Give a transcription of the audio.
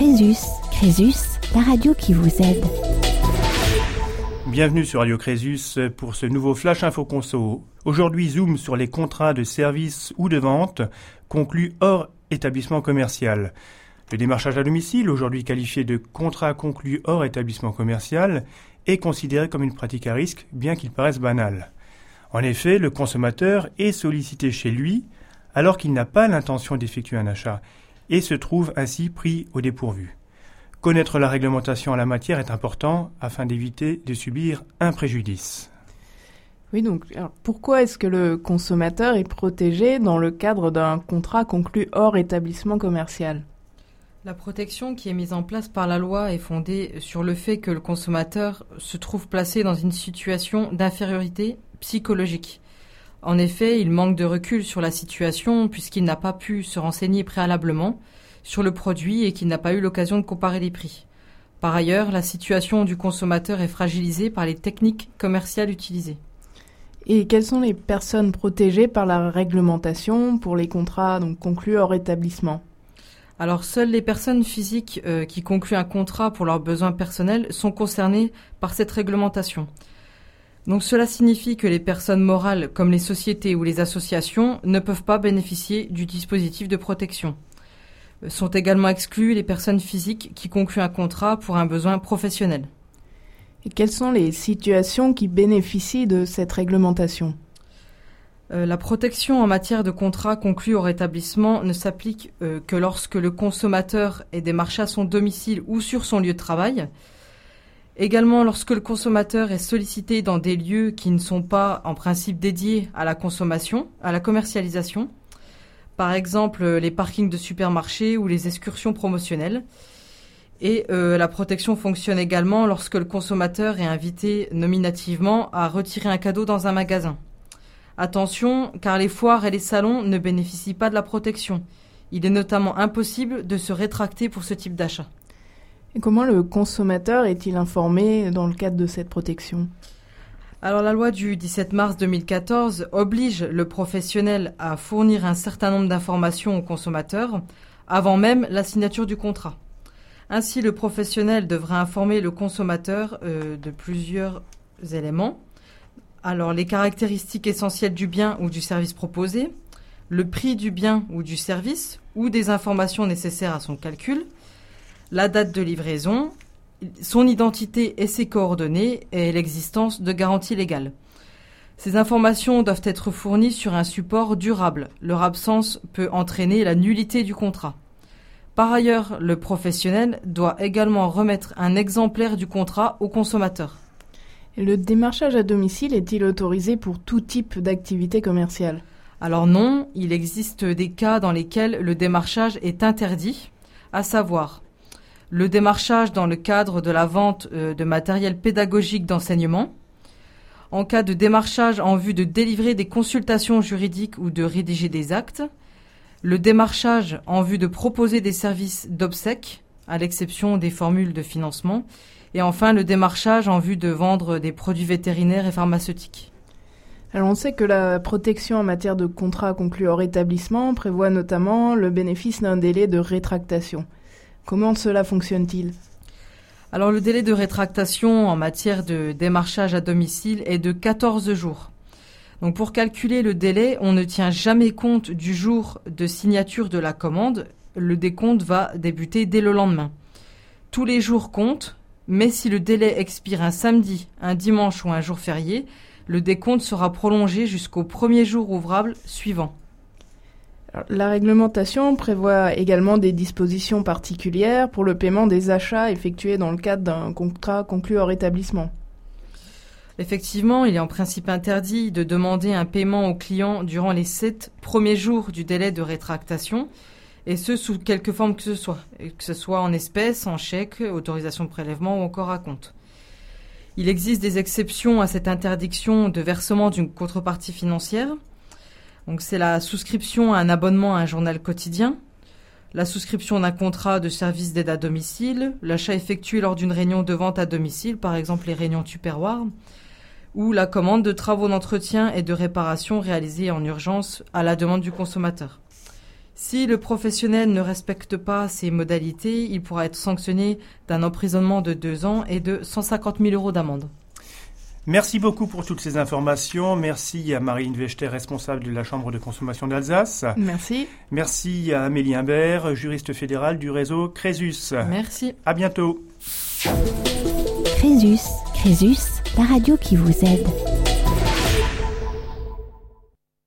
Crésus, Crésus, la radio qui vous aide. Bienvenue sur Radio Crésus pour ce nouveau Flash Info Conso. Aujourd'hui, zoom sur les contrats de service ou de vente conclus hors établissement commercial. Le démarchage à domicile, aujourd'hui qualifié de contrat conclu hors établissement commercial, est considéré comme une pratique à risque, bien qu'il paraisse banal. En effet, le consommateur est sollicité chez lui alors qu'il n'a pas l'intention d'effectuer un achat et se trouve ainsi pris au dépourvu. Connaître la réglementation en la matière est important afin d'éviter de subir un préjudice. Oui, donc pourquoi est-ce que le consommateur est protégé dans le cadre d'un contrat conclu hors établissement commercial? La protection qui est mise en place par la loi est fondée sur le fait que le consommateur se trouve placé dans une situation d'infériorité psychologique. En effet, il manque de recul sur la situation puisqu'il n'a pas pu se renseigner préalablement sur le produit et qu'il n'a pas eu l'occasion de comparer les prix. Par ailleurs, la situation du consommateur est fragilisée par les techniques commerciales utilisées. Et quelles sont les personnes protégées par la réglementation pour les contrats donc, conclus hors établissement? Alors seules les personnes physiques euh, qui concluent un contrat pour leurs besoins personnels sont concernées par cette réglementation. Donc cela signifie que les personnes morales comme les sociétés ou les associations ne peuvent pas bénéficier du dispositif de protection. Sont également exclues les personnes physiques qui concluent un contrat pour un besoin professionnel. Et quelles sont les situations qui bénéficient de cette réglementation? Euh, la protection en matière de contrat conclu au rétablissement ne s'applique euh, que lorsque le consommateur est démarché à son domicile ou sur son lieu de travail, Également, lorsque le consommateur est sollicité dans des lieux qui ne sont pas en principe dédiés à la consommation, à la commercialisation, par exemple les parkings de supermarchés ou les excursions promotionnelles. Et euh, la protection fonctionne également lorsque le consommateur est invité nominativement à retirer un cadeau dans un magasin. Attention, car les foires et les salons ne bénéficient pas de la protection. Il est notamment impossible de se rétracter pour ce type d'achat. Comment le consommateur est-il informé dans le cadre de cette protection? Alors la loi du 17 mars 2014 oblige le professionnel à fournir un certain nombre d'informations au consommateur avant même la signature du contrat. Ainsi, le professionnel devra informer le consommateur euh, de plusieurs éléments. Alors les caractéristiques essentielles du bien ou du service proposé, le prix du bien ou du service ou des informations nécessaires à son calcul, la date de livraison, son identité et ses coordonnées et l'existence de garanties légales. Ces informations doivent être fournies sur un support durable. Leur absence peut entraîner la nullité du contrat. Par ailleurs, le professionnel doit également remettre un exemplaire du contrat au consommateur. Le démarchage à domicile est-il autorisé pour tout type d'activité commerciale? Alors non, il existe des cas dans lesquels le démarchage est interdit, à savoir le démarchage dans le cadre de la vente euh, de matériel pédagogique d'enseignement, en cas de démarchage en vue de délivrer des consultations juridiques ou de rédiger des actes, le démarchage en vue de proposer des services d'obsèques, à l'exception des formules de financement, et enfin le démarchage en vue de vendre des produits vétérinaires et pharmaceutiques. Alors on sait que la protection en matière de contrat conclu hors établissement prévoit notamment le bénéfice d'un délai de rétractation. Comment cela fonctionne-t-il Alors le délai de rétractation en matière de démarchage à domicile est de 14 jours. Donc pour calculer le délai, on ne tient jamais compte du jour de signature de la commande. Le décompte va débuter dès le lendemain. Tous les jours comptent, mais si le délai expire un samedi, un dimanche ou un jour férié, le décompte sera prolongé jusqu'au premier jour ouvrable suivant. La réglementation prévoit également des dispositions particulières pour le paiement des achats effectués dans le cadre d'un contrat conclu hors établissement. Effectivement, il est en principe interdit de demander un paiement au client durant les sept premiers jours du délai de rétractation, et ce sous quelque forme que ce soit, que ce soit en espèces, en chèque, autorisation de prélèvement ou encore à compte. Il existe des exceptions à cette interdiction de versement d'une contrepartie financière, donc c'est la souscription à un abonnement à un journal quotidien, la souscription d'un contrat de service d'aide à domicile, l'achat effectué lors d'une réunion de vente à domicile, par exemple les réunions tupperware, ou la commande de travaux d'entretien et de réparation réalisés en urgence à la demande du consommateur. Si le professionnel ne respecte pas ces modalités, il pourra être sanctionné d'un emprisonnement de deux ans et de 150 000 euros d'amende. Merci beaucoup pour toutes ces informations. Merci à Marine Vechter, responsable de la Chambre de consommation d'Alsace. Merci. Merci à Amélie Imbert, juriste fédérale du réseau Crésus. Merci. À bientôt. Crésus, Crésus, la radio qui vous aide.